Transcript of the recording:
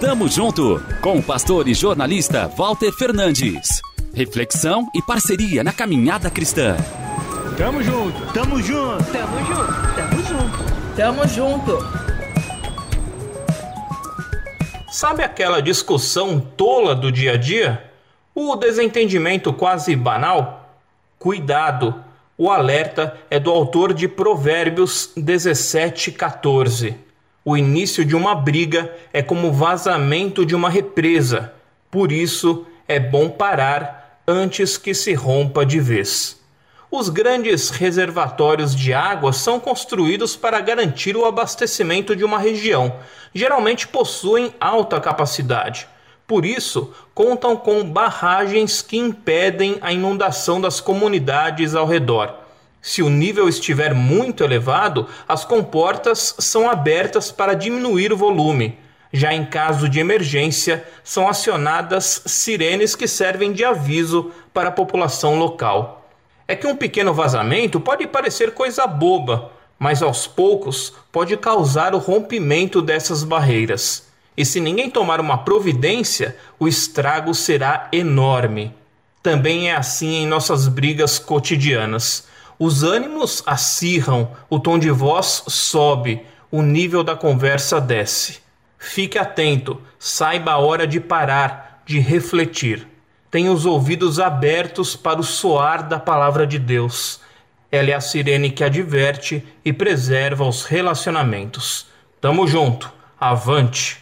Tamo junto com o pastor e jornalista Walter Fernandes. Reflexão e parceria na caminhada cristã. Tamo junto, tamo junto, tamo junto, tamo junto, tamo junto. Sabe aquela discussão tola do dia a dia? O desentendimento quase banal? Cuidado! O alerta é do autor de Provérbios 17:14. O início de uma briga é como o vazamento de uma represa. Por isso é bom parar antes que se rompa de vez. Os grandes reservatórios de água são construídos para garantir o abastecimento de uma região. Geralmente possuem alta capacidade. Por isso, contam com barragens que impedem a inundação das comunidades ao redor. Se o nível estiver muito elevado, as comportas são abertas para diminuir o volume. Já em caso de emergência, são acionadas sirenes que servem de aviso para a população local. É que um pequeno vazamento pode parecer coisa boba, mas aos poucos pode causar o rompimento dessas barreiras. E se ninguém tomar uma providência, o estrago será enorme. Também é assim em nossas brigas cotidianas. Os ânimos acirram, o tom de voz sobe, o nível da conversa desce. Fique atento, saiba a hora de parar, de refletir. Tenha os ouvidos abertos para o soar da palavra de Deus. Ela é a sirene que adverte e preserva os relacionamentos. Tamo junto, avante!